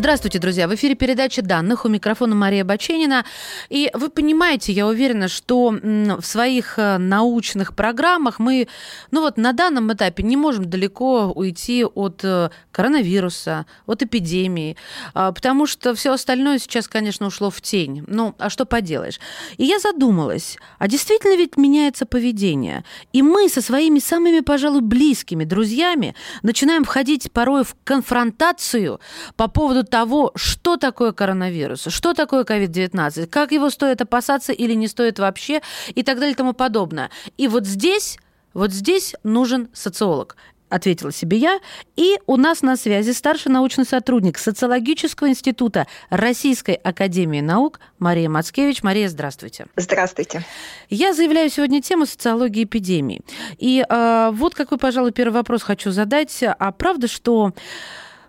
Здравствуйте, друзья! В эфире передача данных. У микрофона Мария Баченина. И вы понимаете, я уверена, что в своих э, научных программах мы, ну вот на данном этапе не можем далеко уйти от э, коронавируса, от эпидемии, а, потому что все остальное сейчас, конечно, ушло в тень. Ну, а что поделаешь? И я задумалась, а действительно ведь меняется поведение? И мы со своими самыми, пожалуй, близкими друзьями начинаем входить порой в конфронтацию по поводу того, что такое коронавирус, что такое COVID-19, как его стоит опасаться или не стоит вообще и так далее и тому подобное. И вот здесь, вот здесь нужен социолог ответила себе я. И у нас на связи старший научный сотрудник Социологического института Российской Академии Наук Мария Мацкевич. Мария, здравствуйте. Здравствуйте. Я заявляю сегодня тему социологии эпидемии. И э, вот какой, пожалуй, первый вопрос хочу задать. А правда, что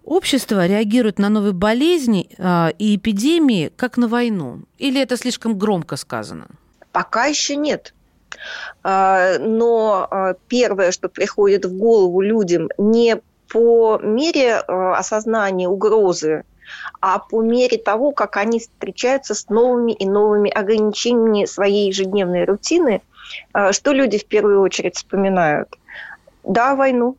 Общество реагирует на новые болезни э, и эпидемии как на войну? Или это слишком громко сказано? Пока еще нет. А, но а, первое, что приходит в голову людям, не по мере осознания угрозы, а по мере того, как они встречаются с новыми и новыми ограничениями своей ежедневной рутины, что люди в первую очередь вспоминают? Да, войну,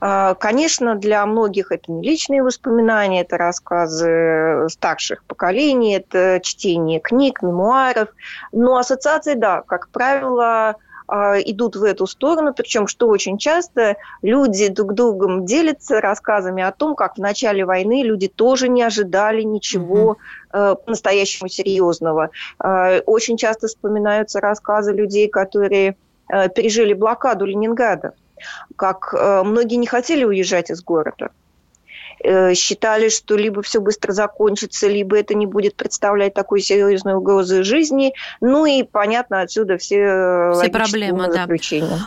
конечно, для многих это не личные воспоминания, это рассказы старших поколений, это чтение книг, мемуаров. Но ассоциации, да, как правило, а, идут в эту сторону, причем, что очень часто люди друг другом делятся рассказами о том, как в начале войны люди тоже не ожидали ничего mm-hmm. по-настоящему серьезного. А, очень часто вспоминаются рассказы людей, которые э, пережили блокаду Ленинграда как э, многие не хотели уезжать из города э, считали, что либо все быстро закончится, либо это не будет представлять такой серьезной угрозы жизни. Ну и, понятно, отсюда все, э, все проблемы. Да.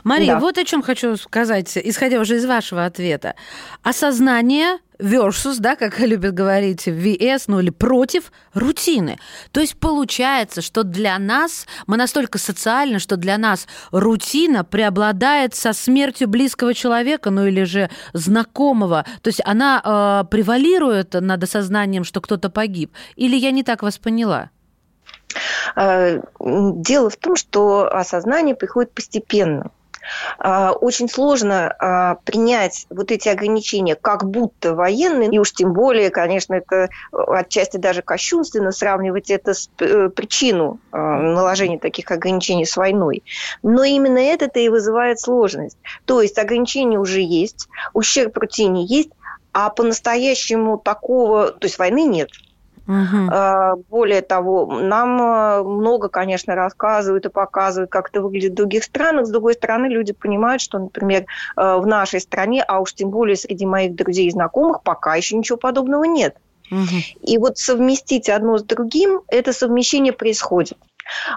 Мария, да. вот о чем хочу сказать, исходя уже из вашего ответа. Осознание versus, да, как любят говорить, VS, ну или против рутины. То есть получается, что для нас, мы настолько социальны, что для нас рутина преобладает со смертью близкого человека, ну или же знакомого. То есть она э, превалирует над осознанием, что кто-то погиб. Или я не так вас поняла? Э, дело в том, что осознание приходит постепенно. А, очень сложно а, принять вот эти ограничения как будто военные, и уж тем более, конечно, это отчасти даже кощунственно сравнивать это с э, причину а, наложения таких ограничений с войной. Но именно это-то и вызывает сложность. То есть ограничения уже есть, ущерб рутине есть, а по-настоящему такого, то есть войны нет. Угу. Более того, нам а, много, конечно, рассказывают и показывают, как это выглядит в других странах. С другой стороны, люди понимают, что, например, а, в нашей стране, а уж тем более среди моих друзей и знакомых, пока еще ничего подобного нет. Угу. И вот совместить одно с другим, это совмещение происходит.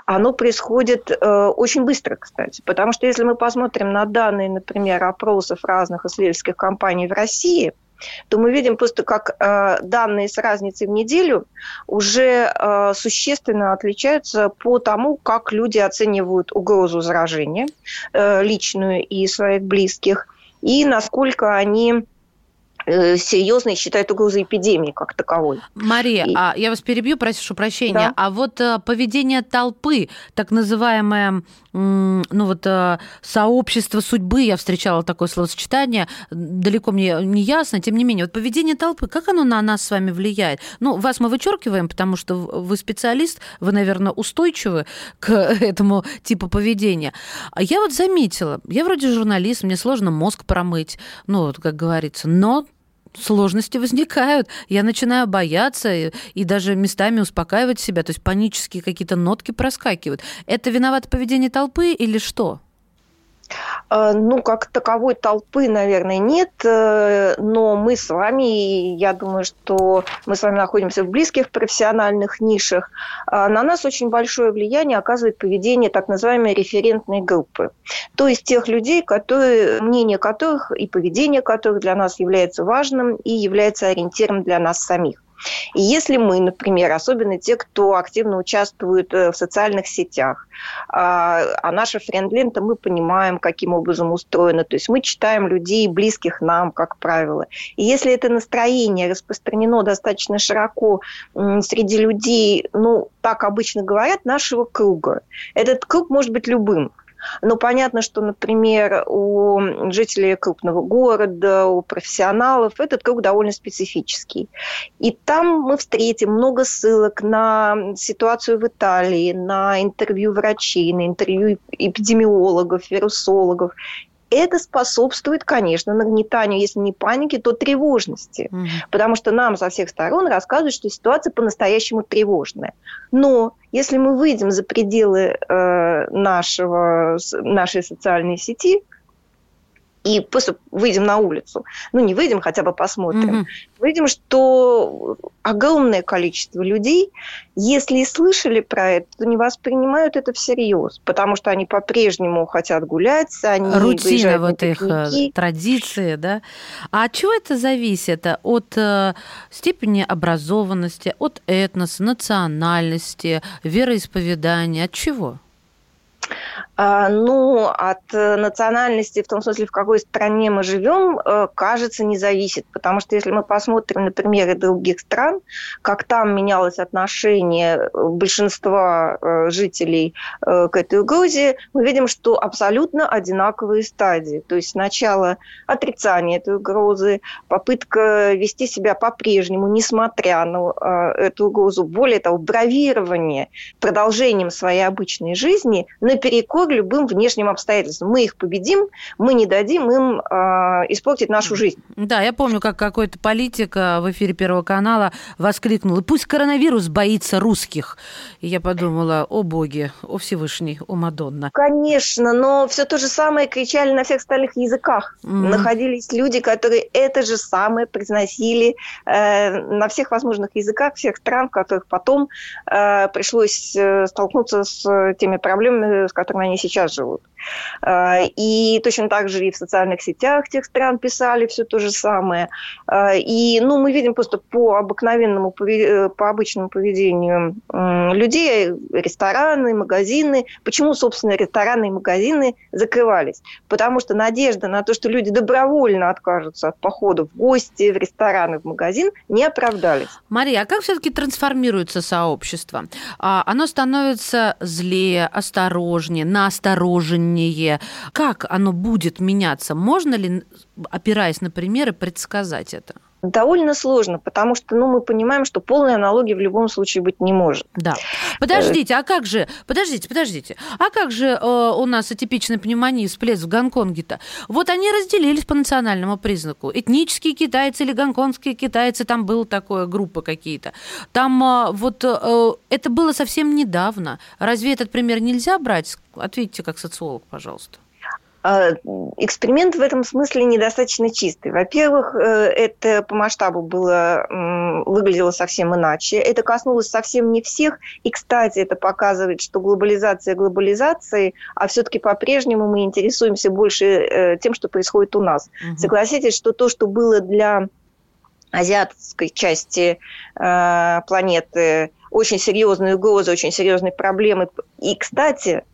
Оно происходит э, очень быстро, кстати, потому что если мы посмотрим на данные, например, опросов разных исследовательских компаний в России – то мы видим просто, как э, данные с разницей в неделю уже э, существенно отличаются по тому, как люди оценивают угрозу заражения, э, личную и своих близких, и насколько они Э, серьезно считают угрозой эпидемии как таковой. Мария, и... а я вас перебью, прошу прощения. Да. А вот а, поведение толпы, так называемое, ну вот а, сообщество судьбы, я встречала такое словосочетание, далеко мне не ясно, тем не менее, вот поведение толпы, как оно на нас с вами влияет? Ну, вас мы вычеркиваем, потому что вы специалист, вы, наверное, устойчивы к этому типу поведения. А я вот заметила, я вроде журналист, мне сложно мозг промыть, ну, вот как говорится, но сложности возникают. Я начинаю бояться и, и даже местами успокаивать себя, то есть панические какие-то нотки проскакивают. Это виновато поведение толпы или что? Э, ну, как таковой толпы, наверное, нет, э, но мы с вами, я думаю, что мы с вами находимся в близких профессиональных нишах, э, на нас очень большое влияние оказывает поведение так называемой референтной группы. То есть тех людей, которые, мнение которых и поведение которых для нас является важным и является ориентиром для нас самих. И если мы, например, особенно те, кто активно участвует э, в социальных сетях, а, а наша френд-лента, мы понимаем, каким образом устроена, то есть мы читаем людей, близких нам, как правило. И если это настроение распространено достаточно широко среди людей, ну, так обычно говорят, нашего круга, этот круг может быть любым. Но понятно, что, например, у жителей крупного города, у профессионалов этот круг довольно специфический. И там мы встретим много ссылок на ситуацию в Италии, на интервью врачей, на интервью эпидемиологов, вирусологов это способствует, конечно, нагнетанию, если не паники, то тревожности. Угу. Потому что нам со всех сторон рассказывают, что ситуация по-настоящему тревожная. Но если мы выйдем за пределы э, нашего, нашей социальной сети, и просто выйдем на улицу, ну не выйдем, хотя бы посмотрим, угу. выйдем, что огромное количество людей, если и слышали про это, то не воспринимают это всерьез, потому что они по-прежнему хотят гулять, они Рутина вот их э, традиции, да. А от чего это зависит? От э, степени образованности, от этноса, национальности, вероисповедания, от чего? А, ну, от э, национальности, в том смысле, в какой стране мы живем, э, кажется, не зависит. Потому что если мы посмотрим на примеры других стран, как там менялось отношение э, большинства жителей к этой угрозе, мы видим, что абсолютно одинаковые стадии. То есть сначала отрицание этой угрозы, попытка вести себя по-прежнему, несмотря на эту угрозу. Более того, бравирование продолжением своей обычной жизни наперекор к любым внешним обстоятельствам. Мы их победим, мы не дадим им э, испортить нашу жизнь. Да, я помню, как какой-то политик а, в эфире Первого канала воскликнул, пусть коронавирус боится русских. И я подумала, о боги, о Всевышний, о Мадонна. Конечно, но все то же самое кричали на всех остальных языках. Mm-hmm. Находились люди, которые это же самое произносили э, на всех возможных языках всех стран, в которых потом э, пришлось э, столкнуться с теми проблемами, с которыми они сейчас живут. А, и точно так же и в социальных сетях тех стран писали все то же самое. А, и ну, мы видим просто по обыкновенному, э, по обычному поведению людей, рестораны, магазины. Почему, собственно, рестораны и магазины закрывались? Потому что надежда на то, что люди добровольно откажутся от похода в гости, в рестораны, в магазин, не оправдались. Мария, а как все-таки трансформируется сообщество? А, оно становится злее, осторожнее, наосторожнее, внутреннее, как оно будет меняться? Можно ли, опираясь на примеры, предсказать это? Довольно сложно, потому что ну, мы понимаем, что полной аналогии в любом случае быть не может. Да. Подождите, а как же, подождите, подождите, а как же э, у нас атипичная пневмония всплеск в Гонконге-то? Вот они разделились по национальному признаку. Этнические китайцы или гонконгские китайцы, там была такая группа какие-то. Там э, вот э, это было совсем недавно. Разве этот пример нельзя брать? Ответьте как социолог, пожалуйста. А, эксперимент в этом смысле недостаточно чистый. Во-первых, э, это по масштабу было, выглядело совсем иначе. Это коснулось совсем не всех. И, кстати, это показывает, что глобализация глобализации, а все-таки по-прежнему мы интересуемся больше э, тем, что происходит у нас. Угу. Согласитесь, что то, что было для азиатской части э, планеты очень серьезной угрозой, очень серьезной проблемой. И, кстати,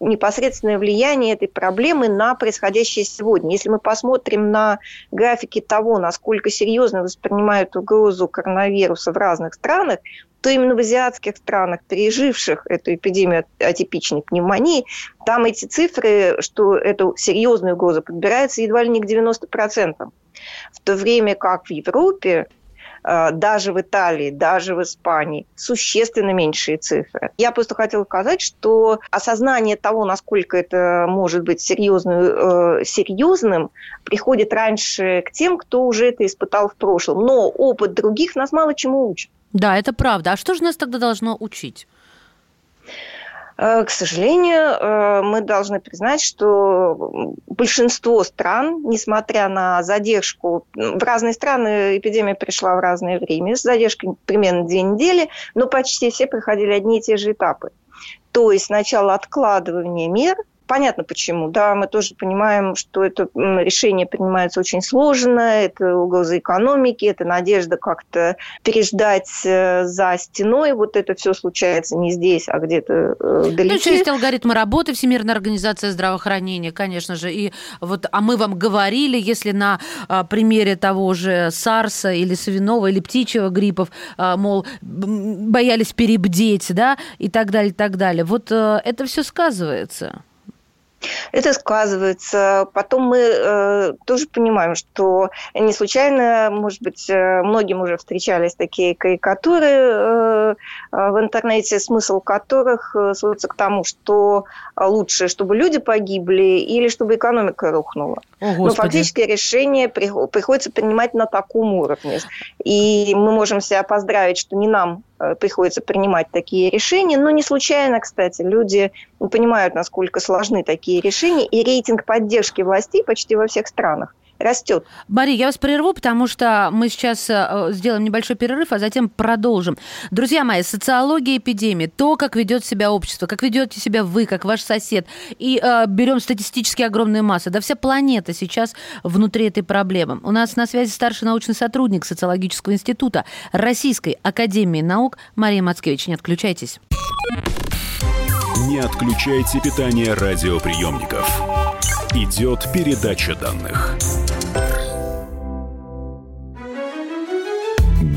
непосредственное влияние этой проблемы на происходящее сегодня. Если мы посмотрим на графики того, насколько серьезно воспринимают угрозу коронавируса в разных странах, то именно в азиатских странах, переживших эту эпидемию атипичной пневмонии, там эти цифры, что эту серьезную угрозу подбирается едва ли не к 90%. В то время как в Европе Э, даже в Италии, даже в Испании существенно меньшие цифры. Я просто хотела сказать, что осознание того, насколько это может быть серьезным, э, серьезным, приходит раньше к тем, кто уже это испытал в прошлом. Но опыт других нас мало чему учит. Да, это правда. А что же нас тогда должно учить? Э, к сожалению, э, мы должны признать, что большинство стран, несмотря на задержку, в разные страны эпидемия пришла в разное время, с задержкой примерно две недели, но почти все проходили одни и те же этапы. То есть сначала откладывание мер, понятно почему. Да, мы тоже понимаем, что это решение принимается очень сложно, это угроза экономики, это надежда как-то переждать э, за стеной. Вот это все случается не здесь, а где-то далеко. Ну, еще есть алгоритмы работы Всемирной организации здравоохранения, конечно же. И вот, а мы вам говорили, если на а, примере того же САРСа или свиного или птичьего гриппов, а, мол, боялись перебдеть, да, и так далее, и так далее. Вот а, это все сказывается. Это сказывается. Потом мы э, тоже понимаем, что не случайно, может быть, э, многим уже встречались такие карикатуры э, в интернете, смысл которых э, сводится к тому, что лучше, чтобы люди погибли или чтобы экономика рухнула. О, Но фактически решение приходится принимать на таком уровне. И мы можем себя поздравить, что не нам приходится принимать такие решения. Но не случайно, кстати, люди понимают, насколько сложны такие решения, и рейтинг поддержки властей почти во всех странах растет. Мария, я вас прерву, потому что мы сейчас э, сделаем небольшой перерыв, а затем продолжим. Друзья мои, социология эпидемии, то, как ведет себя общество, как ведете себя вы, как ваш сосед, и э, берем статистически огромные массы, да вся планета сейчас внутри этой проблемы. У нас на связи старший научный сотрудник социологического института Российской академии наук Мария Мацкевич. Не отключайтесь. Не отключайте питание радиоприемников. Идет передача данных.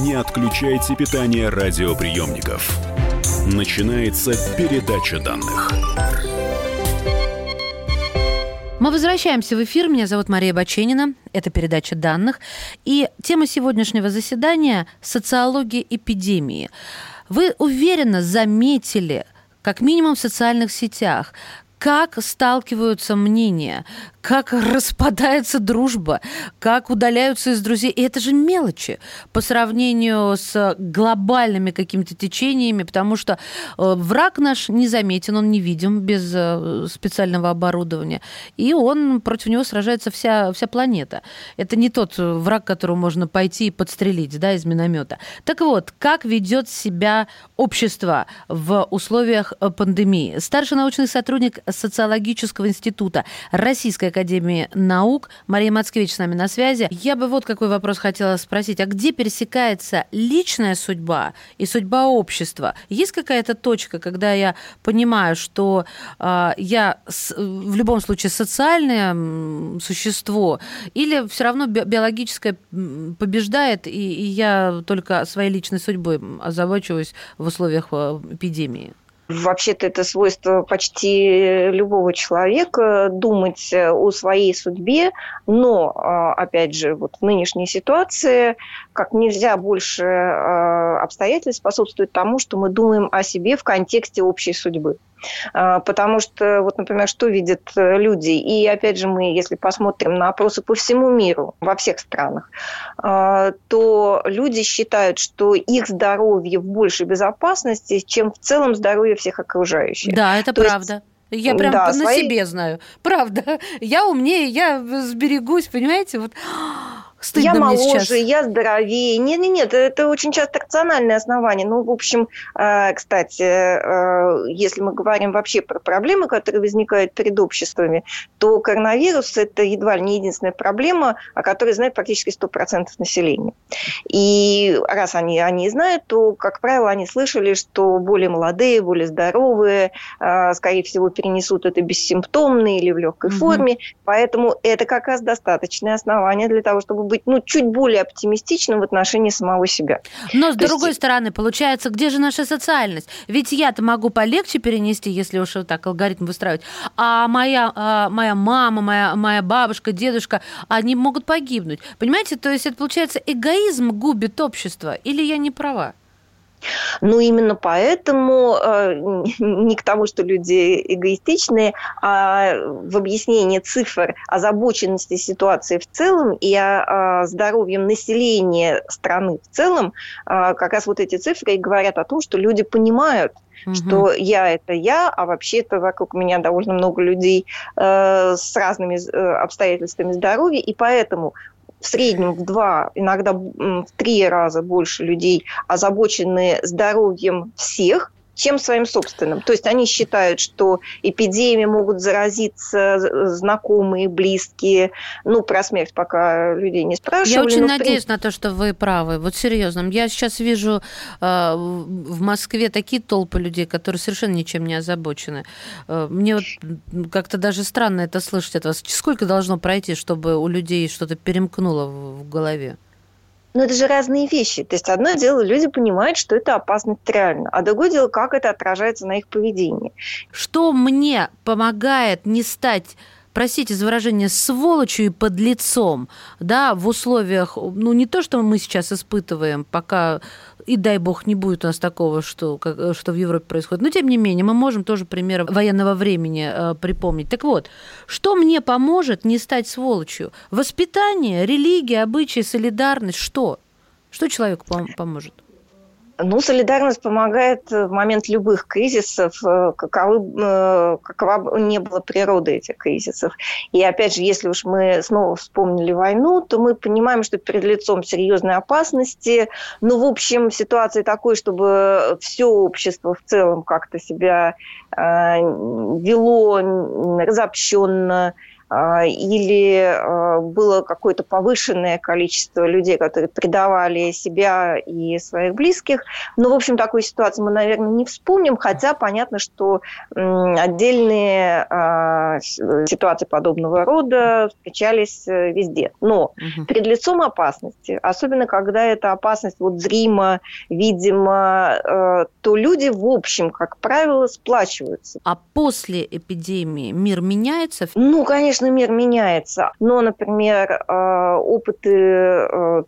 Не отключайте питание радиоприемников. Начинается передача данных. Мы возвращаемся в эфир. Меня зовут Мария Баченина. Это передача данных. И тема сегодняшнего заседания – социология эпидемии. Вы уверенно заметили, как минимум в социальных сетях, как сталкиваются мнения, как распадается дружба, как удаляются из друзей. И это же мелочи по сравнению с глобальными какими-то течениями, потому что э, враг наш незаметен, он не видим без э, специального оборудования. И он, против него сражается вся, вся планета. Это не тот враг, которого можно пойти и подстрелить да, из миномета. Так вот, как ведет себя общество в условиях пандемии? Старший научный сотрудник социологического института Российской академии наук Мария Мацкевич с нами на связи. Я бы вот какой вопрос хотела спросить. А где пересекается личная судьба и судьба общества? Есть какая-то точка, когда я понимаю, что э, я с, в любом случае социальное существо, или все равно би биологическое побеждает, и, и я только своей личной судьбой озабочиваюсь в условиях э, эпидемии? Вообще-то это свойство почти любого человека думать о своей судьбе, но, а, опять же, вот в нынешней ситуации как нельзя больше а, обстоятельств способствует тому, что мы думаем о себе в контексте общей судьбы. А, потому что, вот, например, что видят э, люди, и опять же мы, если посмотрим на опросы по всему миру, во всех странах, а, то люди считают, что их здоровье в большей безопасности, чем в целом здоровье всех окружающих. Да, это то правда. Есть, я прям да, на свои... себе знаю. Правда. Я умнее, я сберегусь, понимаете? Вот Стыдно я моложе, я здоровее. Нет, нет, нет, это очень часто рациональное основание. Ну, в общем, э, кстати, э, если мы говорим вообще про проблемы, которые возникают перед обществами, то коронавирус – это едва ли не единственная проблема, о которой знает практически 100% населения. И раз они, они знают, то, как правило, они слышали, что более молодые, более здоровые, э, скорее всего, перенесут это бессимптомно или в легкой угу. форме. Поэтому это как раз достаточное основание для того, чтобы быть ну, чуть более оптимистичным в отношении самого себя. Но с То другой есть... стороны, получается, где же наша социальность? Ведь я-то могу полегче перенести, если уж вот так алгоритм выстраивать, а моя, а, моя мама, моя, моя бабушка, дедушка, они могут погибнуть. Понимаете, то есть это получается эгоизм губит общество, или я не права? Ну, именно поэтому э, не к тому, что люди эгоистичные, а в объяснении цифр озабоченности ситуации в целом и о, о здоровье населения страны в целом, э, как раз вот эти цифры и говорят о том, что люди понимают, угу. что я это я, а вообще-то вокруг меня довольно много людей э, с разными э, обстоятельствами здоровья, и поэтому в среднем в два, иногда в три раза больше людей озабочены здоровьем всех, чем своим собственным. То есть они считают, что эпидемии могут заразиться знакомые, близкие. Ну, про смерть пока людей не спрашивали. Я очень надеюсь на то, что вы правы. Вот серьезно. Я сейчас вижу э, в Москве такие толпы людей, которые совершенно ничем не озабочены. Э, мне вот как-то даже странно это слышать от вас. Сколько должно пройти, чтобы у людей что-то перемкнуло в голове? Но это же разные вещи. То есть одно дело, люди понимают, что это опасность реально, а другое дело, как это отражается на их поведении. Что мне помогает не стать простите за выражение, сволочью и под лицом, да, в условиях, ну, не то, что мы сейчас испытываем, пока и дай бог не будет у нас такого, что, как, что в Европе происходит. Но тем не менее, мы можем тоже примеры военного времени э, припомнить. Так вот, что мне поможет не стать сволочью? Воспитание, религия, обычаи, солидарность, что? Что человеку пом- поможет? Ну, солидарность помогает в момент любых кризисов, э, каковы, э, какова ни была природа этих кризисов. И опять же, если уж мы снова вспомнили войну, то мы понимаем, что перед лицом серьезной опасности, ну, в общем, ситуации такой, чтобы все общество в целом как-то себя э, вело разобщенно, или а, было какое-то повышенное количество людей, которые предавали себя и своих близких. Но, в общем, такой ситуации мы, наверное, не вспомним, хотя понятно, что отдельные а, ситуации подобного рода встречались э, везде. Но угу. перед лицом опасности, особенно когда эта опасность вот зримо, видимо, э, то люди, в общем, как правило, сплачиваются. А после эпидемии мир меняется? Ну, конечно, конечно, мир меняется, но, например, э, опыты э,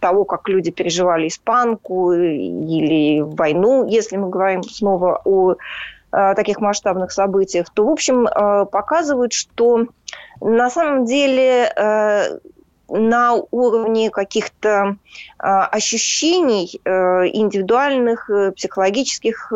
того, как люди переживали испанку или войну, если мы говорим снова о э, таких масштабных событиях, то, в общем, показывают, что на самом деле на уровне каких-то ощущений индивидуальных, психологических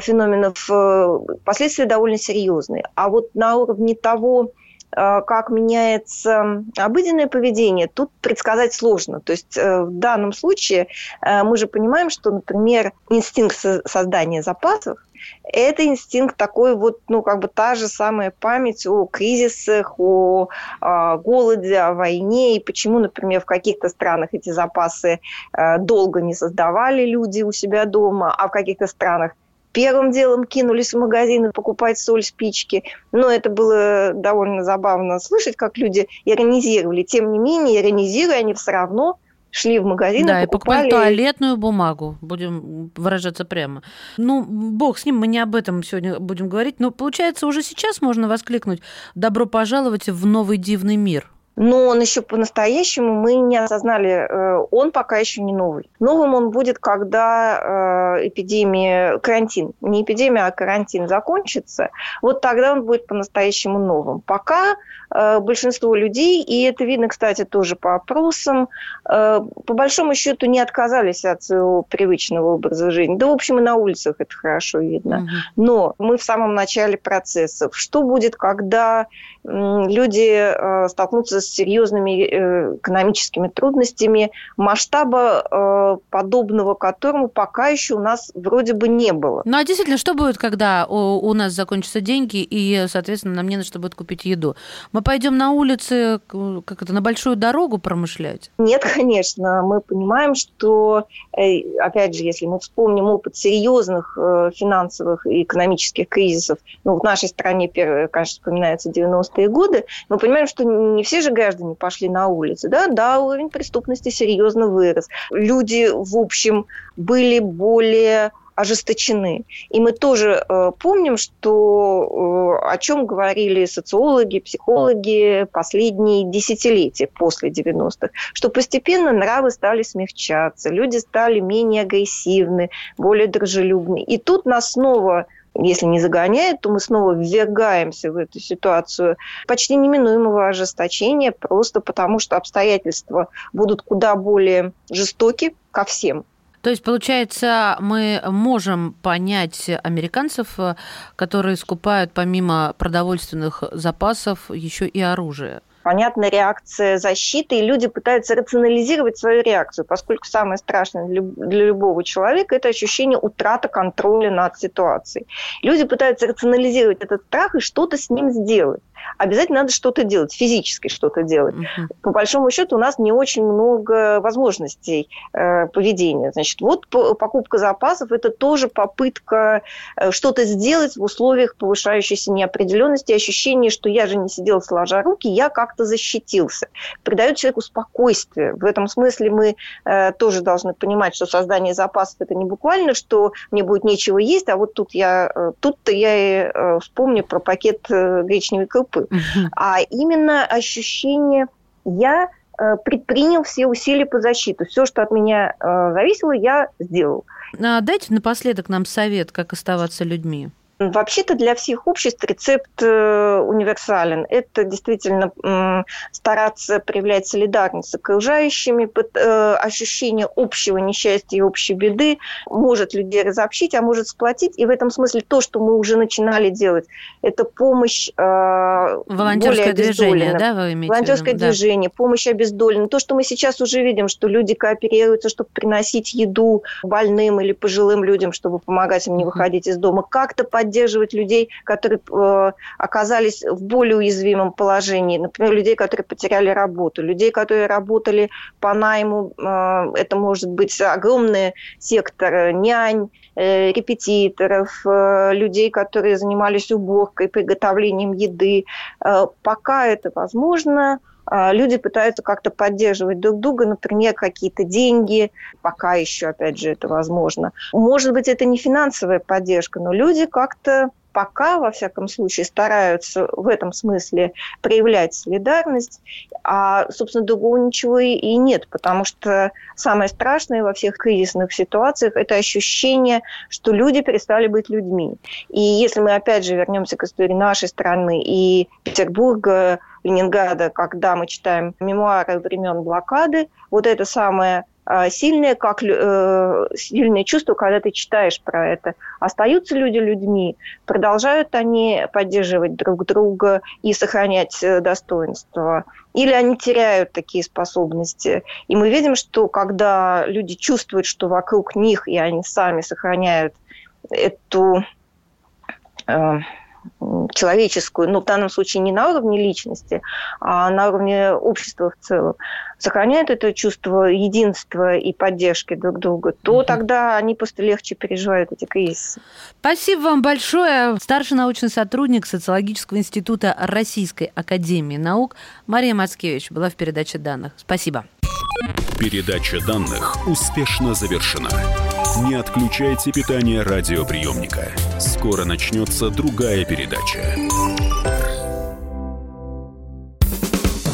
феноменов э, последствия довольно серьезные. А вот на уровне того, э, как меняется обыденное поведение, тут предсказать сложно. То есть в данном случае мы же понимаем, что, например, инстинкт создания запасов это инстинкт такой вот, ну, как бы та же самая память о кризисах, о, голоде, о войне, и почему, например, в каких-то странах эти запасы э, долго не создавали люди у себя дома, а в каких-то странах первым делом кинулись в магазины покупать соль, спички. Но это было довольно забавно слышать, как люди иронизировали. Тем не менее, иронизируя, они все равно шли в магазин да, и покупали... и покупали туалетную бумагу, будем выражаться прямо. Ну, бог с ним, мы не об этом сегодня будем говорить, но получается уже сейчас можно воскликнуть «Добро пожаловать в новый дивный мир» но он еще по-настоящему мы не осознали, э, он пока еще не новый. Новым он будет, когда э, эпидемия, карантин, не эпидемия, а карантин закончится, вот тогда он будет по-настоящему новым. Пока э, большинство людей, и это видно, кстати, тоже по опросам, по большому счету не отказались от своего привычного образа жизни. Да, в общем, и на улицах это хорошо видно. Но мы в самом начале процессов. Что будет, когда люди столкнутся с серьезными э, экономическими трудностями, масштаба э, подобного которому пока еще у нас вроде бы не было. Ну а действительно, что будет, когда у, нас закончатся деньги и, соответственно, нам не на что будет купить еду? Мы пойдем на улицы, как это, на большую дорогу промышлять? Нет, конечно. Мы понимаем, что, э, опять же, если мы вспомним опыт серьезных финансовых и экономических кризисов, ну, в нашей стране, конечно, вспоминаются 90-е годы, мы понимаем, что не все же граждане пошли на улицы. Да, да, уровень преступности серьезно вырос. Люди, в общем, были более ожесточены. И мы тоже э, помним, что э, о чем говорили социологи, психологи последние десятилетия после 90-х, что постепенно нравы стали смягчаться, люди стали менее агрессивны, более дружелюбны. И тут нас снова если не загоняет, то мы снова ввергаемся в эту ситуацию почти неминуемого ожесточения, просто потому что обстоятельства будут куда более жестоки ко всем. То есть, получается, мы можем понять американцев, которые скупают помимо продовольственных запасов еще и оружие понятна реакция защиты, и люди пытаются рационализировать свою реакцию, поскольку самое страшное для любого человека – это ощущение утраты контроля над ситуацией. Люди пытаются рационализировать этот страх и что-то с ним сделать обязательно надо что-то делать, физически что-то делать. Uh-huh. По большому счету у нас не очень много возможностей э, поведения. Значит, вот покупка запасов – это тоже попытка э, что-то сделать в условиях повышающейся неопределенности, ощущение, что я же не сидел сложа руки, я как-то защитился. Придает человеку спокойствие. В этом смысле мы э, тоже должны понимать, что создание запасов – это не буквально, что мне будет нечего есть, а вот тут я, э, тут-то я и э, вспомню про пакет э, гречневой крупы, а именно ощущение «я э, предпринял все усилия по защите. Все, что от меня э, зависело, я сделал. А дайте напоследок нам совет, как оставаться людьми. Вообще-то для всех обществ рецепт э, универсален. Это действительно стараться проявлять солидарность с окружающими, э, ощущение общего несчастья и общей беды может людей разобщить, а может сплотить. И в этом смысле то, что мы уже начинали делать, это помощь э, Волонтерское движение, да, вы имеете Волонтерское движение, помощь обездоленным. То, что мы сейчас уже видим, что люди кооперируются, чтобы приносить еду больным или пожилым людям, чтобы помогать им не выходить из дома, как-то поддерживать поддерживать людей, которые э, оказались в более уязвимом положении. Например, людей, которые потеряли работу, людей, которые работали по найму. Э, это может быть огромный сектор нянь, э, репетиторов, людей, которые занимались уборкой, приготовлением еды. Пока это возможно, люди пытаются как-то поддерживать друг друга, например, какие-то деньги, пока еще, опять же, это возможно. Может быть, это не финансовая поддержка, но люди как-то пока, во всяком случае, стараются в этом смысле проявлять солидарность, а, собственно, другого ничего и, нет, потому что самое страшное во всех кризисных ситуациях – это ощущение, что люди перестали быть людьми. И если мы, опять же, вернемся к истории нашей страны и Петербурга, Ленинграда, когда мы читаем мемуары времен блокады, вот это самое сильное, как э, сильное чувство, когда ты читаешь про это. Остаются люди людьми, продолжают они поддерживать друг друга и сохранять э, достоинство, или они теряют такие способности. И мы видим, что когда люди чувствуют, что вокруг них, и они сами сохраняют эту э, человеческую, ну, в данном случае не на уровне личности, а на уровне общества в целом, сохраняют это чувство единства и поддержки друг друга, то угу. тогда они просто легче переживают эти кризисы. Спасибо вам большое. Старший научный сотрудник Социологического института Российской Академии Наук Мария Мацкевич была в передаче данных. Спасибо. Передача данных успешно завершена. Не отключайте питание радиоприемника. Скоро начнется другая передача.